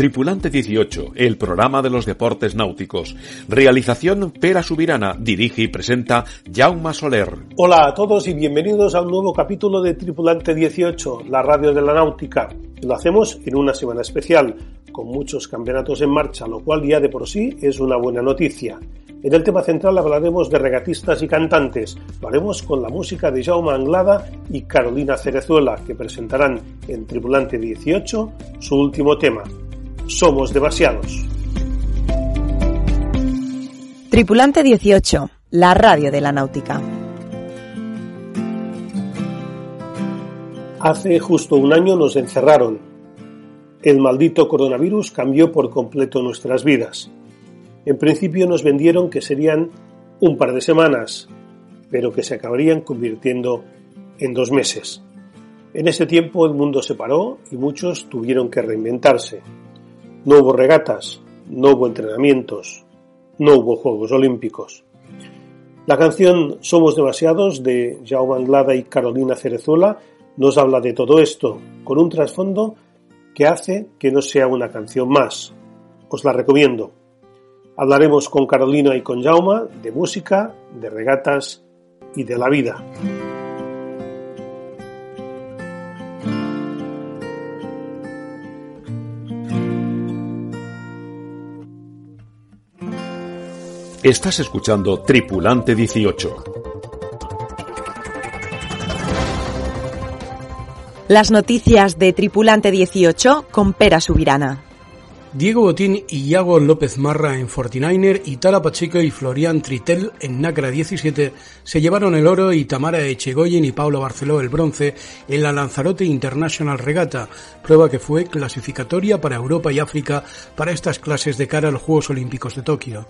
Tripulante 18, el programa de los deportes náuticos. Realización Pera Subirana, dirige y presenta Jaume Soler. Hola a todos y bienvenidos a un nuevo capítulo de Tripulante 18, la radio de la náutica. Lo hacemos en una semana especial, con muchos campeonatos en marcha, lo cual ya de por sí es una buena noticia. En el tema central hablaremos de regatistas y cantantes. Lo haremos con la música de Jaume Anglada y Carolina Cerezuela, que presentarán en Tripulante 18 su último tema, somos demasiados. Tripulante 18, la radio de la náutica. Hace justo un año nos encerraron. El maldito coronavirus cambió por completo nuestras vidas. En principio nos vendieron que serían un par de semanas, pero que se acabarían convirtiendo en dos meses. En ese tiempo el mundo se paró y muchos tuvieron que reinventarse. No hubo regatas, no hubo entrenamientos, no hubo Juegos Olímpicos. La canción Somos demasiados de Jaume Anglada y Carolina Cerezuela nos habla de todo esto, con un trasfondo que hace que no sea una canción más. Os la recomiendo. Hablaremos con Carolina y con Jaume de música, de regatas y de la vida. Estás escuchando Tripulante 18. Las noticias de Tripulante 18 con Pera Subirana. Diego Botín y Iago López Marra en 49er y Tara Pacheco y Florian Tritel en Nacra 17 se llevaron el oro y Tamara Echegoyen y Paulo Barceló el bronce en la Lanzarote International Regata, prueba que fue clasificatoria para Europa y África para estas clases de cara a los Juegos Olímpicos de Tokio.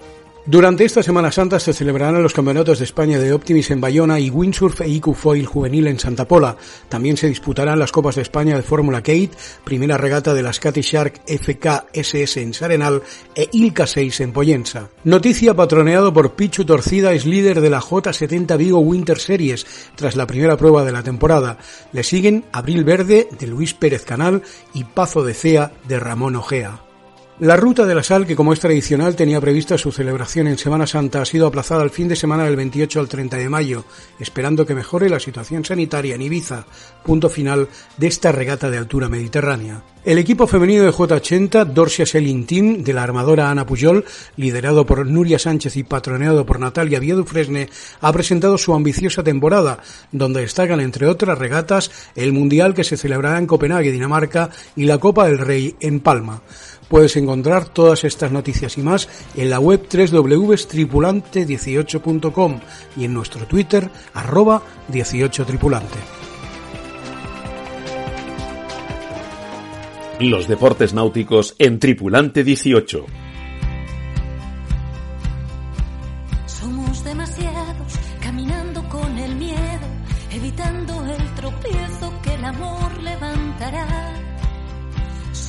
Durante esta Semana Santa se celebrarán los campeonatos de España de Optimis en Bayona y Windsurf e IQ Foil juvenil en Santa Pola. También se disputarán las Copas de España de Fórmula Kate, primera regata de la Scottish Shark FKSS en Sarenal e Ilka 6 en Poyensa. Noticia patroneado por Pichu Torcida es líder de la J70 Vigo Winter Series tras la primera prueba de la temporada. Le siguen Abril Verde de Luis Pérez Canal y Pazo de Cea de Ramón Ojea. La Ruta de la Sal, que como es tradicional tenía prevista su celebración en Semana Santa, ha sido aplazada al fin de semana del 28 al 30 de mayo, esperando que mejore la situación sanitaria en Ibiza, punto final de esta regata de altura mediterránea. El equipo femenino de J80, Dorsia Selling Team, de la armadora Ana Pujol, liderado por Nuria Sánchez y patroneado por Natalia Viedufresne, ha presentado su ambiciosa temporada, donde destacan, entre otras regatas, el Mundial que se celebrará en Copenhague, Dinamarca, y la Copa del Rey en Palma. Puedes encontrar todas estas noticias y más en la web www.tripulante18.com y en nuestro Twitter arroba 18tripulante. Los deportes náuticos en Tripulante 18. Somos demasiados caminando con el miedo, evitando el tropiezo que el amor levantará.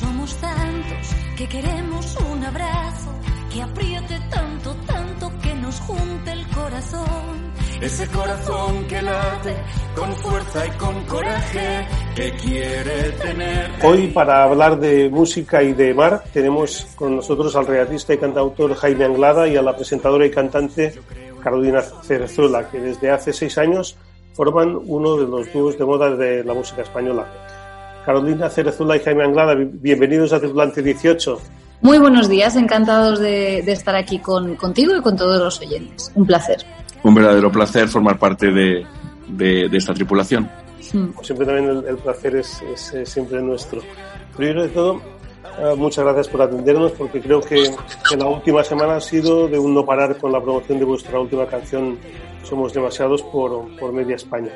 Somos tantos que queremos un abrazo que apriete tanto, tanto que nos junte el corazón. Ese corazón que late con fuerza y con coraje que quiere tener. Hoy para hablar de música y de mar tenemos con nosotros al regatista y cantautor Jaime Anglada y a la presentadora y cantante Carolina Cerezuela, que desde hace seis años forman uno de los dúos de moda de la música española. Carolina Cerezuela y Jaime Anglada, bienvenidos a Tripulante 18. Muy buenos días, encantados de, de estar aquí con, contigo y con todos los oyentes. Un placer. Un verdadero placer formar parte de, de, de esta tripulación. Hmm. Siempre también el, el placer es, es, es, siempre nuestro. Primero de todo, uh, muchas gracias por atendernos porque creo que, que, la última semana ha sido de un no parar con la promoción de vuestra última canción Somos demasiados por, por media España.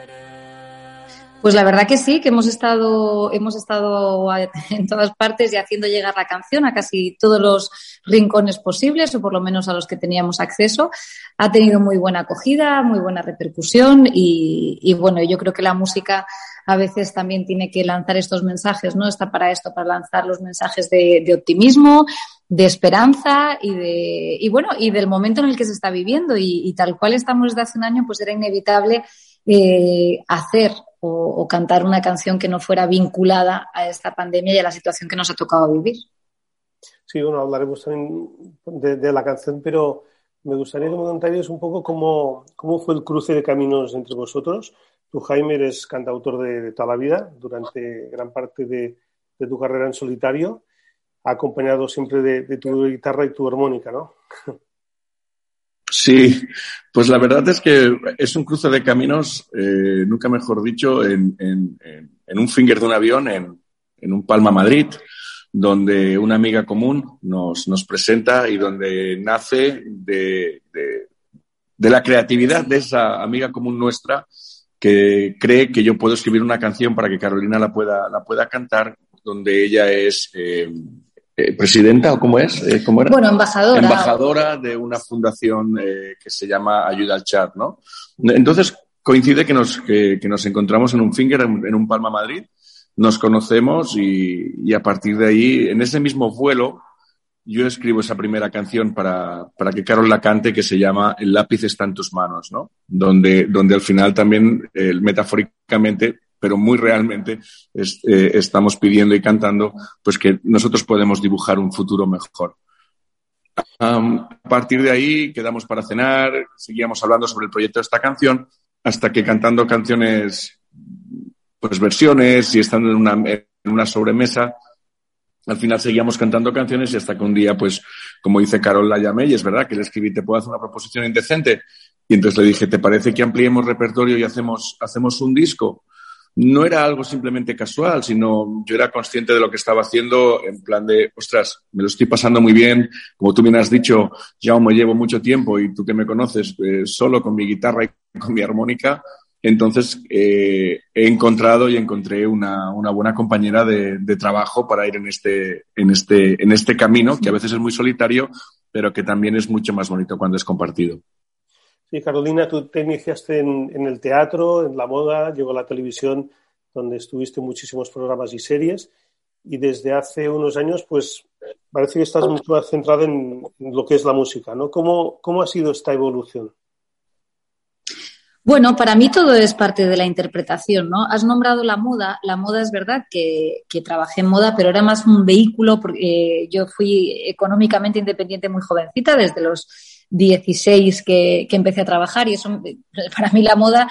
Pues la verdad que sí, que hemos estado, hemos estado en todas partes y haciendo llegar la canción a casi todos los rincones posibles, o por lo menos a los que teníamos acceso. Ha tenido muy buena acogida, muy buena repercusión y, y bueno, yo creo que la música a veces también tiene que lanzar estos mensajes, ¿no? Está para esto, para lanzar los mensajes de, optimismo, de esperanza y de, y bueno, y del momento en el que se está viviendo y, y tal cual estamos desde hace un año, pues era inevitable eh, hacer o, o, cantar una canción que no fuera vinculada a esta pandemia y a la situación que nos ha tocado vivir. Sí, bueno, hablaremos también de, de la canción, pero me gustaría que me contarais un poco cómo, cómo fue el cruce de caminos entre vosotros. Tú, Jaime, eres cantautor de, de toda la vida, durante gran parte de, de, tu carrera en solitario, acompañado siempre de, de tu guitarra y tu armónica, ¿no? Sí, pues la verdad es que es un cruce de caminos, eh, nunca mejor dicho, en, en, en, un finger de un avión en, en, un Palma Madrid, donde una amiga común nos, nos presenta y donde nace de, de, de, la creatividad de esa amiga común nuestra que cree que yo puedo escribir una canción para que Carolina la pueda, la pueda cantar, donde ella es... Eh, eh, presidenta o cómo es? Eh, ¿Cómo era? Bueno, embajadora. Embajadora de una fundación eh, que se llama Ayuda al Chat, ¿no? Entonces coincide que nos, que, que nos encontramos en un finger, en, en, un Palma Madrid, nos conocemos y, y, a partir de ahí, en ese mismo vuelo, yo escribo esa primera canción para, para que Carol la cante que se llama El lápiz está en tus manos, ¿no? Donde, donde al final también, metafóricamente, pero muy realmente eh, estamos pidiendo y cantando pues que nosotros podemos dibujar un futuro mejor. A partir de ahí quedamos para cenar, seguíamos hablando sobre el proyecto de esta canción, hasta que cantando canciones, pues versiones y estando en una, en una sobremesa, al final seguíamos cantando canciones y hasta que un día, pues, como dice Carol, la llamé y es verdad que le escribí, ¿te puedo hacer una proposición indecente? Y entonces le dije, ¿te parece que ampliemos repertorio y hacemos, hacemos un disco? No era algo simplemente casual, sino yo era consciente de lo que estaba haciendo en plan de, ostras, me lo estoy pasando muy bien, como tú bien has dicho, ya me llevo mucho tiempo y tú que me conoces eh, solo con mi guitarra y con mi armónica, entonces eh, he encontrado y encontré una, una buena compañera de, de, trabajo para ir en este, en, este, en este camino, que a veces es muy solitario, pero que también es mucho más bonito cuando es compartido. Sí, Carolina, tú te iniciaste en, en, el teatro, en la moda, llegó la televisión, donde estuviste en muchísimos programas y series, y desde hace unos años, pues parece que estás mucho más centrada en, lo que es la música, ¿no? ¿Cómo, ¿Cómo ha sido esta evolución? Bueno, para mí todo es parte de la interpretación, ¿no? Has nombrado la moda. La moda es verdad que, que trabajé en moda, pero era más un vehículo porque yo fui económicamente independiente muy jovencita, desde los 16 que, que empecé a trabajar y eso para mí la moda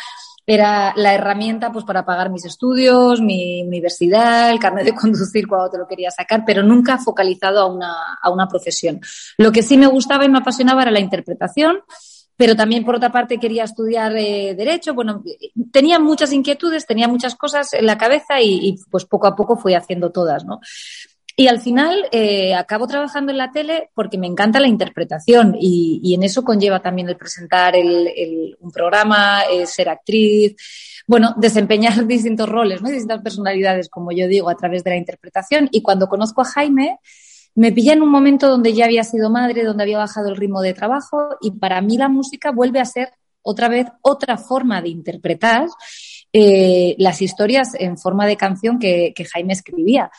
era la herramienta pues para pagar mis estudios, mi universidad, el carnet de conducir cuando te lo quería sacar, pero nunca focalizado a una, a una profesión. Lo que sí me gustaba y me apasionaba era la interpretación, pero también por otra parte quería estudiar eh, derecho. Bueno, tenía muchas inquietudes, tenía muchas cosas en la cabeza y, y pues poco a poco fui haciendo todas, ¿no? Y al final eh, acabo trabajando en la tele porque me encanta la interpretación y, en eso conlleva también el presentar un programa, eh, ser actriz, bueno, desempeñar distintos roles, ¿no? distintas personalidades, como yo digo, a través de la interpretación. Y cuando conozco a Jaime, me pilla en un momento donde ya había sido madre, donde había bajado el ritmo de trabajo y para mí la música vuelve a ser otra vez otra forma de interpretar eh, las historias en forma de canción que Jaime escribía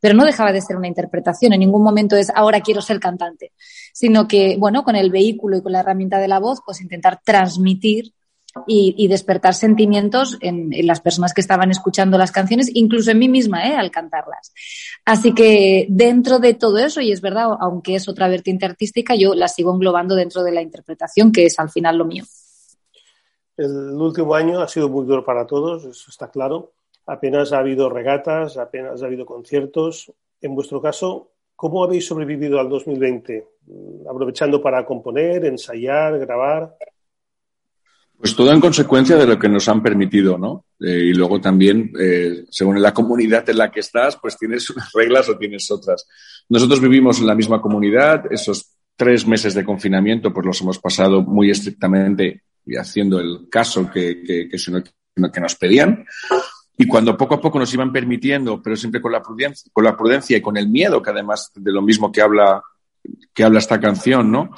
pero no dejaba de ser una interpretación. En ningún momento es ahora quiero ser cantante, sino que, bueno, con el vehículo y con la herramienta de la voz, pues intentar transmitir y, despertar sentimientos en, en, las personas que estaban escuchando las canciones, incluso en mí misma, ¿eh? al cantarlas. Así que dentro de todo eso, y es verdad, aunque es otra vertiente artística, yo la sigo englobando dentro de la interpretación, que es al final lo mío. El último año ha sido muy duro para todos, eso está claro apenas ha habido regatas, apenas ha habido conciertos. En vuestro caso, ¿cómo habéis sobrevivido al 2020? ¿Aprovechando para componer, ensayar, grabar? Pues todo en consecuencia de lo que nos han permitido, ¿no? Eh, y luego también, eh, según la comunidad en la que estás, pues tienes unas reglas o tienes otras. Nosotros vivimos en la misma comunidad, esos tres meses de confinamiento, pues los hemos pasado muy estrictamente y haciendo el caso que, que, nos pedían. Y cuando poco a poco nos iban permitiendo, pero siempre con la prudencia, con la prudencia y con el miedo, que además de lo mismo que habla, que habla esta canción, ¿no?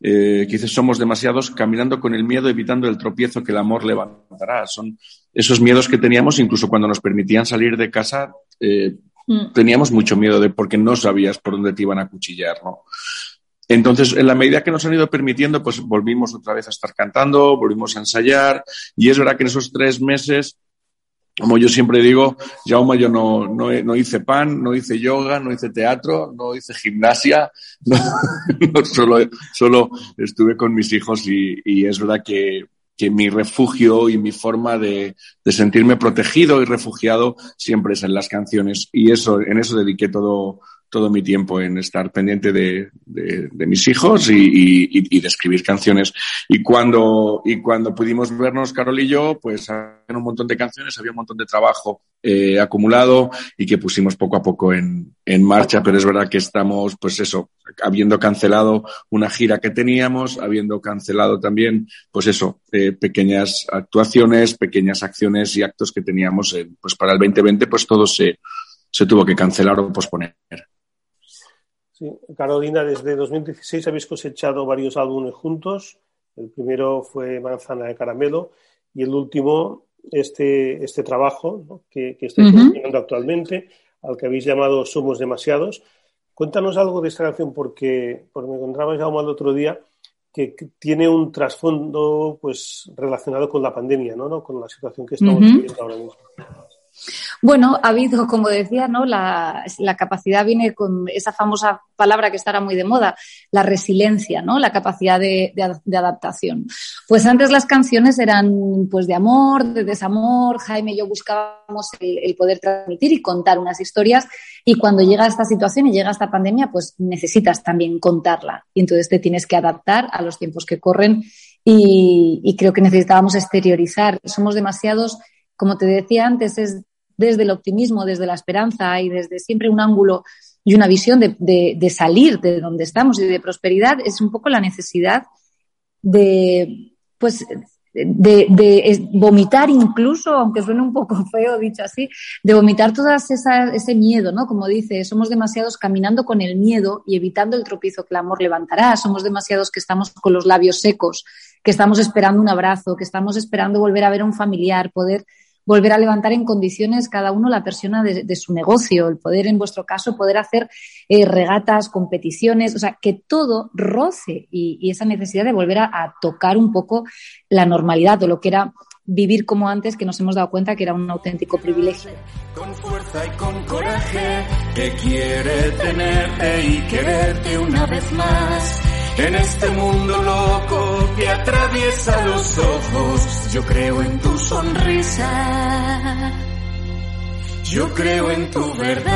Eh, que dice, somos demasiados caminando con el miedo, evitando el tropiezo que el amor levantará. Son esos miedos que teníamos, incluso cuando nos permitían salir de casa, eh, mm. teníamos mucho miedo de porque no sabías por dónde te iban a cuchillar, ¿no? Entonces, en la medida que nos han ido permitiendo, pues volvimos otra vez a estar cantando, volvimos a ensayar, y es verdad que en esos tres meses como yo siempre digo, Jaume, yo no, no, no, hice pan, no hice yoga, no hice teatro, no hice gimnasia, no, solo, solo estuve con mis hijos y, y es verdad que, que, mi refugio y mi forma de, de, sentirme protegido y refugiado siempre es en las canciones y eso, en eso dediqué todo, todo mi tiempo en estar pendiente de, de, de mis hijos y, y, y, de escribir canciones. Y cuando, y cuando pudimos vernos, Carol y yo, pues había un montón de canciones, había un montón de trabajo eh, acumulado y que pusimos poco a poco en, en marcha, pero es verdad que estamos, pues eso, habiendo cancelado una gira que teníamos, habiendo cancelado también, pues eso, eh, pequeñas actuaciones, pequeñas acciones y actos que teníamos, eh, pues para el 2020, pues todo se, se tuvo que cancelar o posponer. Sí. Carolina, desde 2016 habéis cosechado varios álbumes juntos. El primero fue Manzana de Caramelo y el último, este, este trabajo ¿no? que, que, estáis uh actualmente, al que habéis llamado Somos Demasiados. Cuéntanos algo de esta canción porque, porque me encontraba ya el otro día que, que, tiene un trasfondo pues relacionado con la pandemia, ¿no? ¿no? Con la situación que estamos uh -huh. viviendo ahora mismo. Bueno, ha habido, como decía, ¿no? La, capacidad viene con esa famosa palabra que estará muy de moda, la resiliencia, ¿no? La capacidad de, adaptación. Pues antes las canciones eran pues de amor, de desamor, Jaime y yo buscábamos el, el poder transmitir y contar unas historias y cuando llega esta situación y llega esta pandemia, pues necesitas también contarla y entonces te tienes que adaptar a los tiempos que corren y, y creo que necesitábamos exteriorizar. Somos demasiados como te decía antes, es desde el optimismo, desde la esperanza y desde siempre un ángulo y una visión de, de, de, salir de donde estamos y de prosperidad, es un poco la necesidad de, pues, de, de vomitar incluso, aunque suene un poco feo dicho así, de vomitar todo ese miedo, ¿no? Como dice, somos demasiados caminando con el miedo y evitando el tropiezo que el amor levantará, somos demasiados que estamos con los labios secos, que estamos esperando un abrazo, que estamos esperando volver a ver a un familiar, poder volver a levantar en condiciones cada uno la persona de, su negocio, el poder, en vuestro caso, poder hacer eh, regatas, competiciones, o sea, que todo roce y, y esa necesidad de volver a, a, tocar un poco la normalidad o lo que era vivir como antes, que nos hemos dado cuenta que era un auténtico privilegio. Con fuerza y con coraje, que quiere tenerte y quererte una vez más. En este mundo loco que atraviesa los ojos, yo creo en tu sonrisa, yo creo en tu verdad.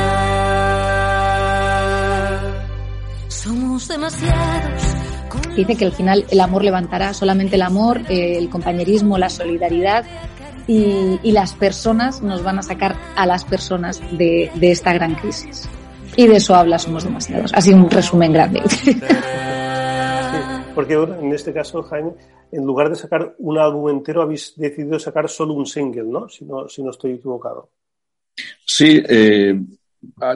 Somos demasiados. Dice que al final el amor levantará, solamente el amor, eh, el compañerismo, la solidaridad y, y, las personas nos van a sacar a las personas de, de esta gran crisis. Y de eso habla Somos demasiados. Así un resumen grande. Porque en este caso, Jaime, en lugar de sacar un álbum entero, habéis decidido sacar solo un single, ¿no? Si no, si no estoy equivocado. Sí, eh,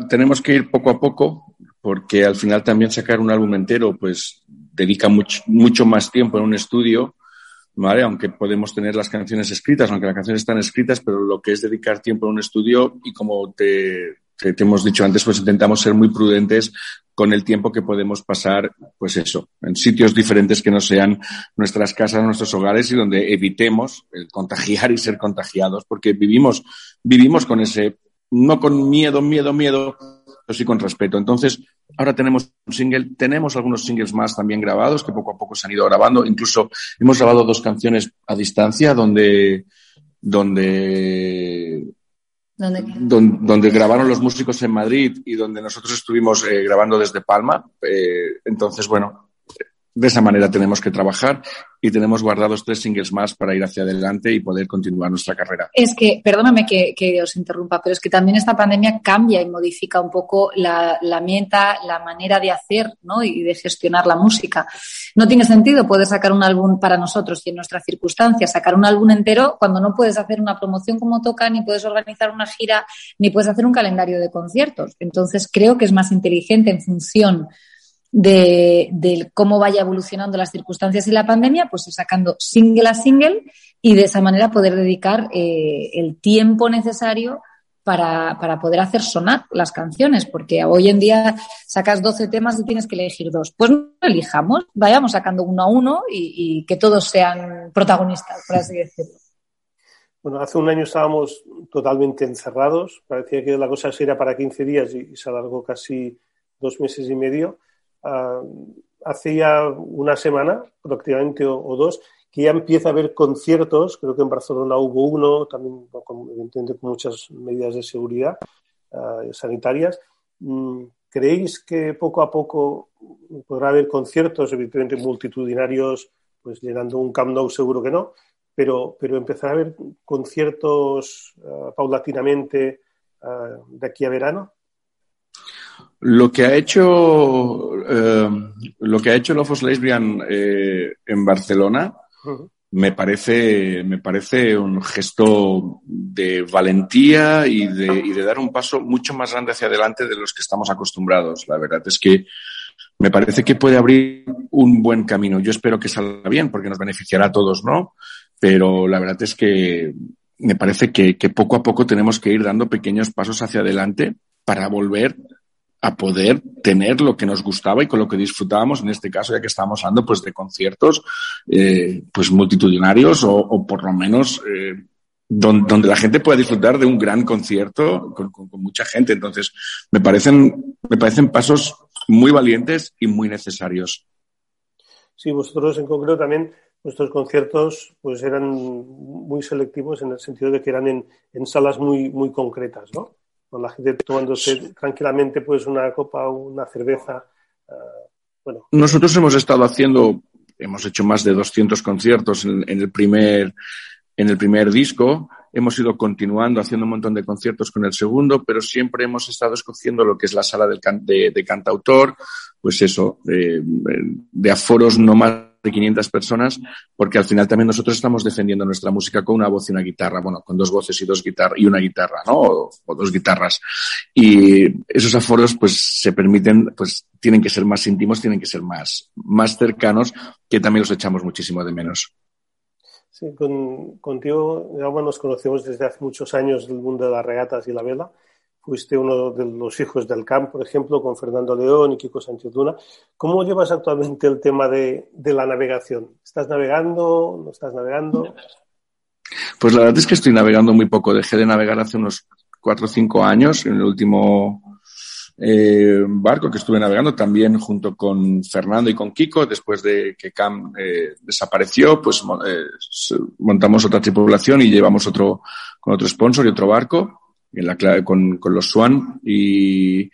tenemos que ir poco a poco, porque al final también sacar un álbum entero, pues dedica mucho, mucho más tiempo en un estudio, ¿vale? Aunque podemos tener las canciones escritas, aunque las canciones están escritas, pero lo que es dedicar tiempo en un estudio y como te, que te hemos dicho antes, pues intentamos ser muy prudentes con el tiempo que podemos pasar, pues eso, en sitios diferentes que no sean nuestras casas, nuestros hogares y donde evitemos el contagiar y ser contagiados, porque vivimos, vivimos con ese, no con miedo, miedo, miedo, pero sí con respeto. Entonces, ahora tenemos un single, tenemos algunos singles más también grabados que poco a poco se han ido grabando, incluso hemos grabado dos canciones a distancia donde, donde Donde, grabaron los músicos en Madrid y donde nosotros estuvimos eh, grabando desde Palma. Eh, entonces, bueno, de esa manera tenemos que trabajar y tenemos guardados tres singles más para ir hacia adelante y poder continuar nuestra carrera. Es que, perdóname que, os interrumpa, pero es que también esta pandemia cambia y modifica un poco la, la meta, la manera de hacer ¿no? y de gestionar la música. No tiene sentido poder sacar un álbum para nosotros y en nuestras circunstancias, sacar un álbum entero cuando no puedes hacer una promoción como toca, ni puedes organizar una gira, ni puedes hacer un calendario de conciertos. Entonces, creo que es más inteligente en función de, cómo vaya evolucionando las circunstancias y la pandemia, pues sacando single a single y de esa manera poder dedicar eh, el tiempo necesario para, para, poder hacer sonar las canciones, porque hoy en día sacas 12 temas y tienes que elegir dos. Pues no elijamos, vayamos sacando uno a uno y, que todos sean protagonistas, por así decirlo. Bueno, hace un año estábamos totalmente encerrados, parecía que la cosa sería para 15 días y se alargó casi dos meses y medio. Hace ya una semana, prácticamente, o, dos, que ya empieza a haber conciertos. Creo que en Barcelona hubo uno, también con, con muchas medidas de seguridad ah, sanitarias. Mm, ¿Creéis que poco a poco podrá haber conciertos, evidentemente multitudinarios, pues llenando un Camp Nou seguro que no, pero, pero empezará a haber conciertos ah, paulatinamente de aquí a verano? Lo que ha hecho, eh, lo que ha hecho Lofos Lesbian eh, en Barcelona me parece, me parece un gesto de valentía y de, y de dar un paso mucho más grande hacia adelante de los que estamos acostumbrados. La verdad es que me parece que puede abrir un buen camino. Yo espero que salga bien porque nos beneficiará a todos, ¿no? Pero la verdad es que me parece que, que poco a poco tenemos que ir dando pequeños pasos hacia adelante para volver a poder tener lo que nos gustaba y con lo que disfrutábamos, en este caso, ya que estamos hablando pues de conciertos eh, pues multitudinarios o, por lo menos eh, donde, la gente pueda disfrutar de un gran concierto con, mucha gente. Entonces, me parecen, me parecen pasos muy valientes y muy necesarios. Sí, vosotros en concreto también nuestros conciertos pues eran muy selectivos en el sentido de que eran en, en salas muy, muy concretas, ¿no? Con la gente tomándose tranquilamente pues una copa o una cerveza. Ah, bueno. Nosotros hemos estado haciendo, hemos hecho más de 200 conciertos en, el primer en el primer disco. Hemos ido continuando haciendo un montón de conciertos con el segundo, pero siempre hemos estado escogiendo lo que es la sala del de, cantautor, pues eso, de aforos no más de 500 personas, porque al final también nosotros estamos defendiendo nuestra música con una voz y una guitarra, bueno, con dos voces y dos guitarras y una guitarra, ¿no? O, dos guitarras. Y esos aforos, pues, se permiten, pues, tienen que ser más íntimos, tienen que ser más, más cercanos, que también los echamos muchísimo de menos. Sí, con, contigo, ya, nos conocemos desde hace muchos años del mundo de las regatas y la vela fuiste uno de los hijos del camp, por ejemplo, con Fernando León y Kiko Sánchez Duna. ¿Cómo llevas actualmente el tema de, la navegación? ¿Estás navegando? ¿No estás navegando? Pues la verdad es que estoy navegando muy poco. Dejé de navegar hace unos cuatro o cinco años, en el último eh, barco que estuve navegando, también junto con Fernando y con Kiko, después de que Cam eh, desapareció, pues eh, montamos otra tripulación y llevamos otro, con otro sponsor y otro barco en la con, con los Swan. Y,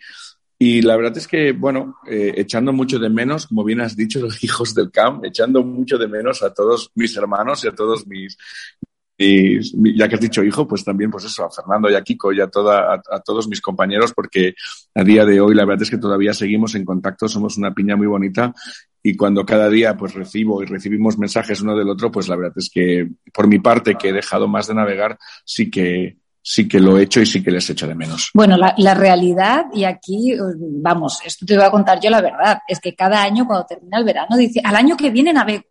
y la verdad es que, bueno, eh, echando mucho de menos, como bien has dicho, los hijos del camp, echando mucho de menos a todos mis hermanos y a todos mis, ya que has dicho hijo, pues también, pues eso, a Fernando y a Kiko y a, toda, a, todos mis compañeros, porque a día de hoy la verdad es que todavía seguimos en contacto, somos una piña muy bonita. Y cuando cada día pues recibo y recibimos mensajes uno del otro, pues la verdad es que por mi parte, que he dejado más de navegar, sí que, sí que lo he hecho y sí que les echo de menos. Bueno, la, realidad, y aquí, vamos, esto te voy a contar yo la verdad, es que cada año cuando termina el verano dice, al año que viene navego,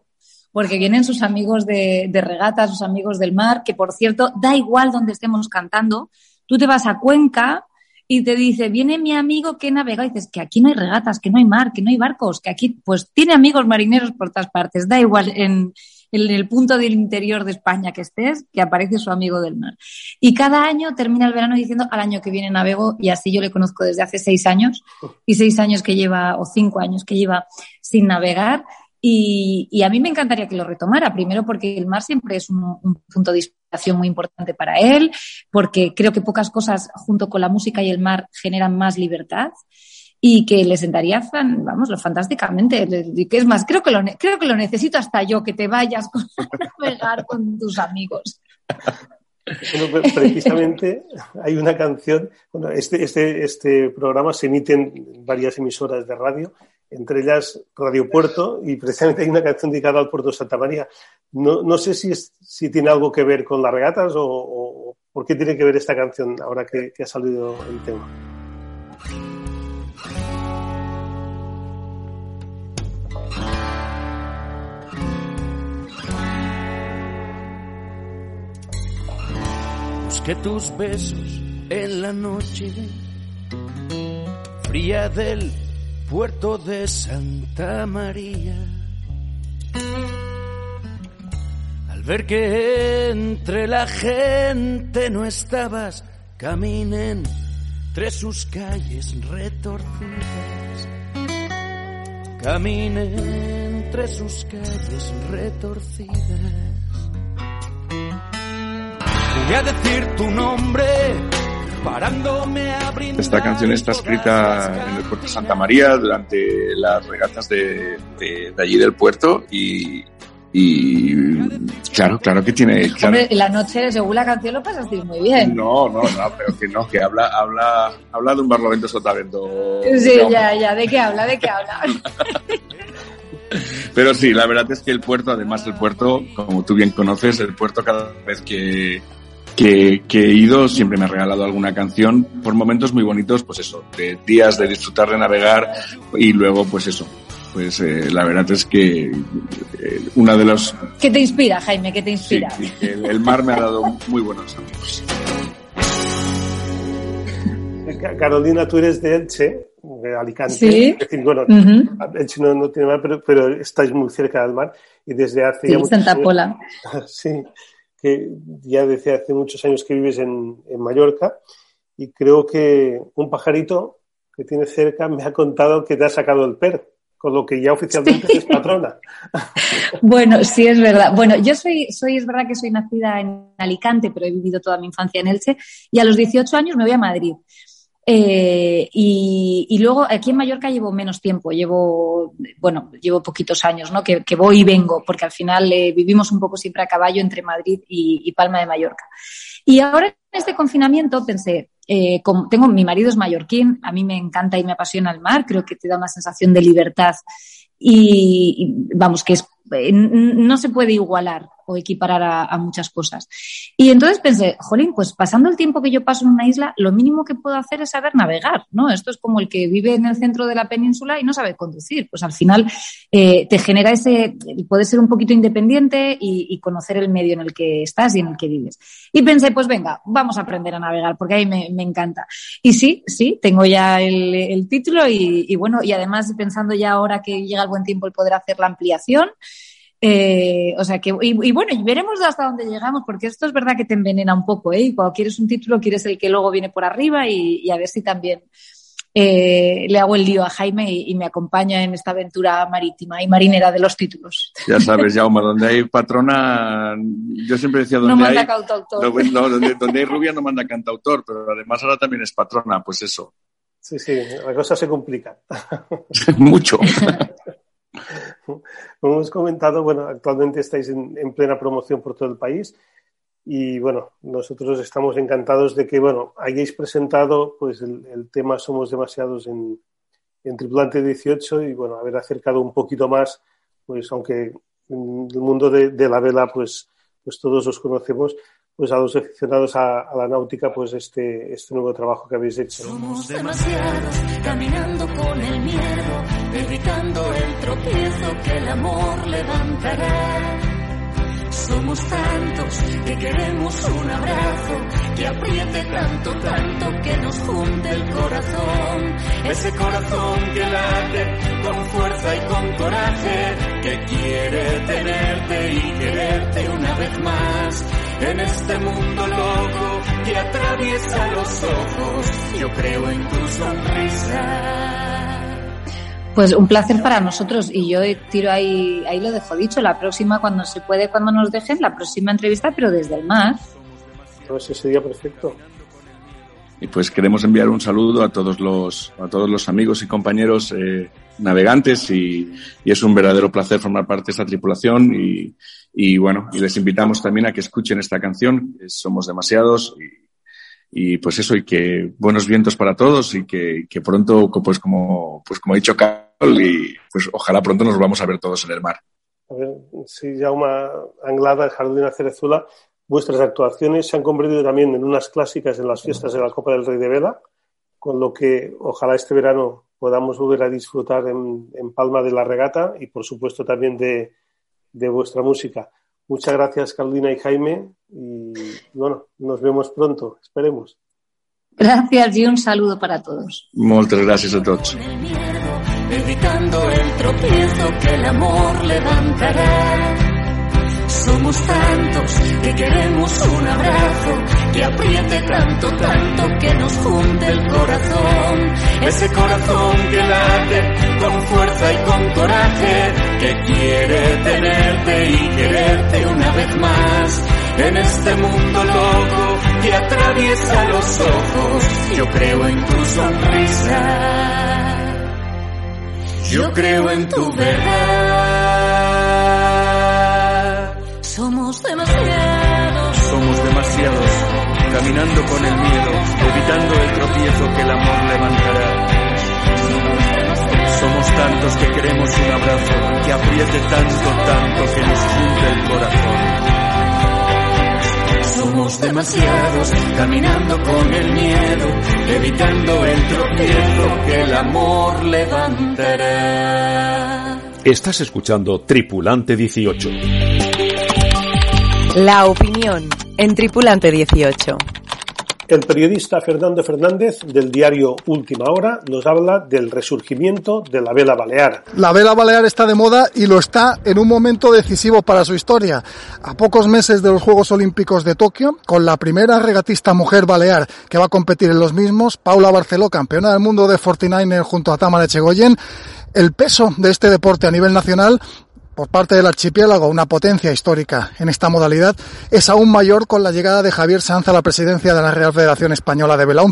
porque vienen sus amigos de, de regata, sus amigos del mar, que por cierto, da igual donde estemos cantando, tú te vas a Cuenca y te dice, viene mi amigo que navega, y dices que aquí no hay regatas, que no hay mar, que no hay barcos, que aquí pues tiene amigos marineros por todas partes, da igual en, en el punto del interior de España que estés, que aparece su amigo del mar. Y cada año termina el verano diciendo al año que viene navego y así yo le conozco desde hace seis años y seis años que lleva, o cinco años que lleva sin navegar. Y, a mí me encantaría que lo retomara, primero porque el mar siempre es un, punto de inspiración muy importante para él, porque creo que pocas cosas junto con la música y el mar generan más libertad. Y que le sentaría, vamos, lo fantásticamente. que es más, creo que, lo, creo que lo necesito hasta yo, que te vayas con, a con tus amigos. precisamente hay una canción, bueno, este, este, este programa se emite en varias emisoras de radio, entre ellas Radio Puerto, y precisamente hay una canción dedicada al puerto Santa María. No, no sé si, si tiene algo que ver con las regatas o, o, por qué tiene que ver esta canción ahora que ha salido el tema. Que tus besos en la noche fría del puerto de Santa María. Al ver que entre la gente no estabas, caminen entre sus calles retorcidas. Caminen entre sus calles retorcidas. Voy a decir tu nombre. Parándome a Esta canción está escrita en el puerto de Santa María durante las regatas de, de, allí del puerto y, y claro, claro que tiene. Claro. Hombre, la noche, según la canción, lo pasaste muy bien. No, no, no, pero que no, que habla, habla, habla de un barlovento sotavento. Sí, ya, ya, ¿de qué habla? ¿De qué habla? Pero sí, la verdad es que el puerto, además del puerto, como tú bien conoces, el puerto cada vez que, que, he ido siempre me ha regalado alguna canción por momentos muy bonitos, pues eso, de días de disfrutar de navegar y luego pues eso. Pues eh, la verdad es que eh, una de los... ¿Qué te inspira, Jaime? ¿Qué te inspira? el, mar me ha dado muy buenos amigos. Carolina, tú eres de Elche, de Alicante. Sí. Es decir, bueno, Elche no, tiene mar, pero, pero, estáis muy cerca del mar y desde hace... Sí, Santa Pola. sí, que ya decía hace muchos años que vives en, en Mallorca y creo que un pajarito que tiene cerca me ha contado que te ha sacado el PER, con lo que ya oficialmente es patrona. bueno, sí es verdad. Bueno, yo soy, soy, es verdad que soy nacida en Alicante, pero he vivido toda mi infancia en Elche y a los 18 años me voy a Madrid. Eh, y, luego aquí en Mallorca llevo menos tiempo, llevo, bueno, llevo poquitos años, ¿no? Que, voy y vengo, porque al final eh, vivimos un poco siempre a caballo entre Madrid y, Palma de Mallorca. Y ahora en este confinamiento pensé, eh, como tengo, mi marido es mallorquín, a mí me encanta y me apasiona el mar, creo que te da una sensación de libertad y vamos, que es no se puede igualar o equiparar a, muchas cosas. Y entonces pensé, jolín, pues pasando el tiempo que yo paso en una isla, lo mínimo que puedo hacer es saber navegar, ¿no? Esto es como el que vive en el centro de la península y no sabe conducir. Pues al final eh, te genera ese, puede ser un poquito independiente y, conocer el medio en el que estás y en el que vives. Y pensé, pues venga, vamos a aprender a navegar, porque ahí me, encanta. Y sí, sí, tengo ya el, título y, y bueno, y además pensando ya ahora que llega el buen tiempo el poder hacer la ampliación, eh, o sea que, y, bueno, y veremos hasta dónde llegamos, porque esto es verdad que te envenena un poco, ¿eh? Y cuando quieres un título, quieres el que luego viene por arriba y, a ver si también eh, le hago el lío a Jaime y, me acompaña en esta aventura marítima y marinera de los títulos. Ya sabes, Jauma, donde hay patrona, yo siempre decía donde no manda hay... Cantautor. No, donde, donde hay rubia no manda cantautor, pero además ahora también es patrona, pues eso. Sí, sí, la cosa se complica. Mucho. Como hemos comentado, bueno, actualmente estáis en, plena promoción por todo el país y bueno, nosotros estamos encantados de que, bueno, hayáis presentado pues el, tema Somos demasiados en, en Tripulante 18 y bueno, haber acercado un poquito más, pues aunque en el mundo de, de la vela pues, pues todos os conocemos, pues a los aficionados a, la náutica, pues este, este nuevo trabajo que habéis hecho. Somos demasiados, caminando con el miedo, evitando el tropiezo que el amor levantará. Somos tantos que queremos un abrazo que apriete tanto, tanto que nos junte el corazón. Ese corazón que late con fuerza y con coraje, que quiere tenerte y quererte una vez más en este mundo loco que atraviesa los ojos. Yo creo en tu sonrisa. Pues un placer para nosotros. Y yo tiro ahí, ahí lo dejo dicho, la próxima cuando se puede, cuando nos dejen, la próxima entrevista, pero desde el mar. Pues ese sería perfecto. y pues queremos enviar un saludo a todos los, a todos los amigos y compañeros eh, navegantes. Y, y, es un verdadero placer formar parte de esta tripulación. Y, y, bueno, y les invitamos también a que escuchen esta canción, Somos demasiados. Y, y pues eso, y que buenos vientos para todos y que, que pronto, pues como, pues como ha dicho Carol, y pues ojalá pronto nos volvamos a ver todos en el mar. A ver, si Jaume Anglada, Jardina Cerezula, Vuestras actuaciones se han convertido también en unas clásicas en las fiestas de la Copa del Rey de Vela, con lo que ojalá este verano podamos volver a disfrutar en, en Palma de la Regata y, por supuesto, también de, de vuestra música. Muchas gracias, Carolina y Jaime, y bueno, nos vemos pronto, esperemos. Gracias y un saludo para todos. Muchas gracias a todos. Evitando el tropiezo que el amor levantará. Somos tantos que queremos un abrazo que apriete tanto, tanto que nos junte el corazón. Ese corazón que late con fuerza y con coraje, que quiere tenerte y quererte una vez más. En este mundo loco que atraviesa los ojos, yo creo en tu sonrisa. Yo creo en tu verdad. Somos demasiados. Somos demasiados. Caminando con el miedo, evitando el tropiezo que el amor levantará. Somos tantos que queremos un abrazo que apriete tanto, tanto que nos junte el corazón. Somos demasiados, caminando con el miedo, evitando el tropiezo que el amor levantará. Estás escuchando Tripulante 18. La opinión en Tripulante 18. El periodista Fernando Fernández del diario Última Hora nos habla del resurgimiento de la vela balear. La vela balear está de moda y lo está en un momento decisivo para su historia. A pocos meses de los Juegos Olímpicos de Tokio, con la primera regatista mujer balear que va a competir en los mismos, Paula Barceló, campeona del mundo de 49er junto a Tamara Echegoyen, el peso de este deporte a nivel nacional por parte del archipiélago, una potencia histórica en esta modalidad, es aún mayor con la llegada de Javier Sanz a la presidencia de la Real Federación Española de Vela.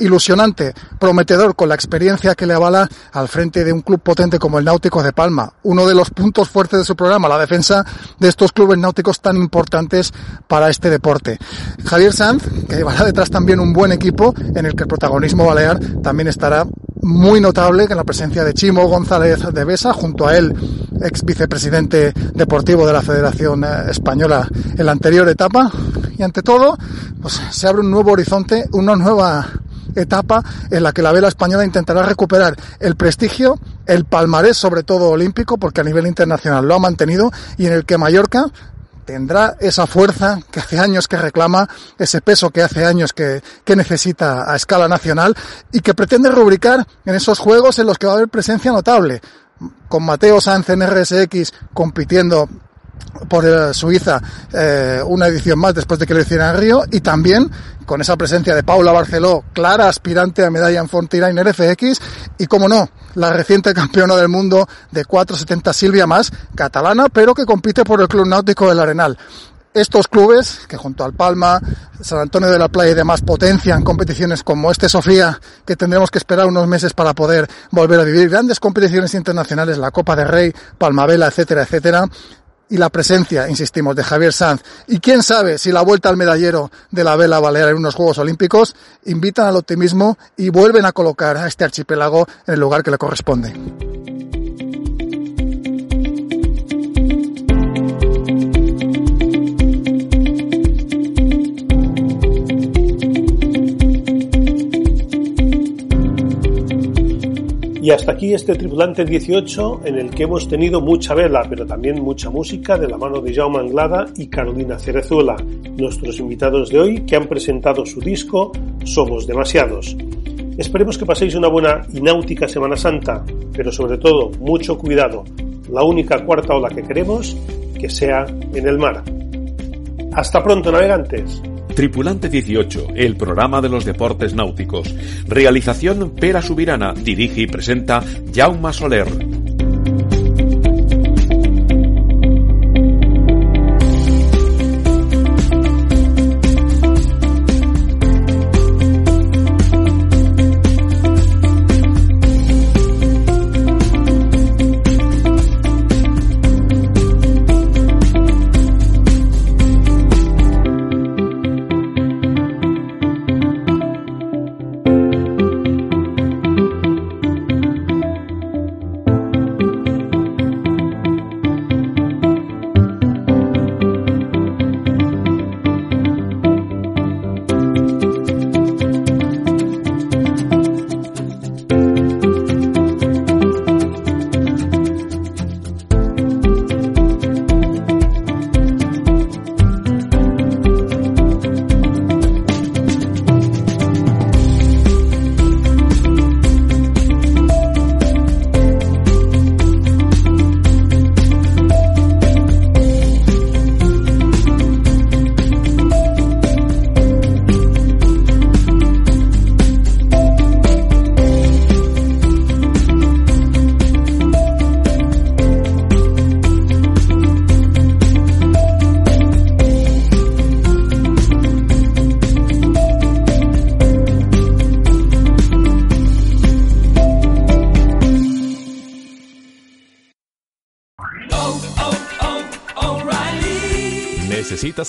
Ilusionante, prometedor con la experiencia que le avala al frente de un club potente como el Náutico de Palma. Uno de los puntos fuertes de su programa, la defensa de estos clubes náuticos tan importantes para este deporte. Javier Sanz, que llevará detrás también un buen equipo en el que el protagonismo balear también estará muy notable en la presencia de Chimo González de Besa, junto a él, ex vicepresidente deportivo de la Federación Española en la anterior etapa. Y ante todo, pues se abre un nuevo horizonte, una nueva etapa en la que la vela española intentará recuperar el prestigio, el palmarés sobre todo olímpico, porque a nivel internacional lo ha mantenido, y en el que Mallorca tendrá esa fuerza que hace años que reclama, ese peso que hace años que, que, necesita a escala nacional y que pretende rubricar en esos juegos en los que va a haber presencia notable. Con Mateo Sanz en RSX compitiendo por Suiza eh, una edición más después de que lo hiciera en Río y también con esa presencia de Paula Barceló, clara aspirante a medalla en Fontirainer FX y como no, la reciente campeona del mundo de 470 Silvia Más, catalana, pero que compite por el Club Náutico del Arenal. Estos clubes, que junto al Palma, San Antonio de la Playa y demás potencian competiciones como este Sofía, que tendremos que esperar unos meses para poder volver a vivir grandes competiciones internacionales, la Copa de Rey, Palmavela, etcétera, etcétera, y la presencia, insistimos, de Javier Sanz y quién sabe si la vuelta al medallero de la vela balear en unos Juegos Olímpicos invitan al optimismo y vuelven a colocar a este archipiélago en el lugar que le corresponde. Y hasta aquí este Tripulante 18 en el que hemos tenido mucha vela, pero también mucha música de la mano de Jaume Anglada y Carolina Cerezuela, nuestros invitados de hoy que han presentado su disco Somos Demasiados. Esperemos que paséis una buena y náutica Semana Santa, pero sobre todo mucho cuidado. La única cuarta ola que queremos que sea en el mar. Hasta pronto, navegantes. Tripulante 18, el programa de los deportes náuticos. Realización Pera Subirana, dirige y presenta Jaume Soler.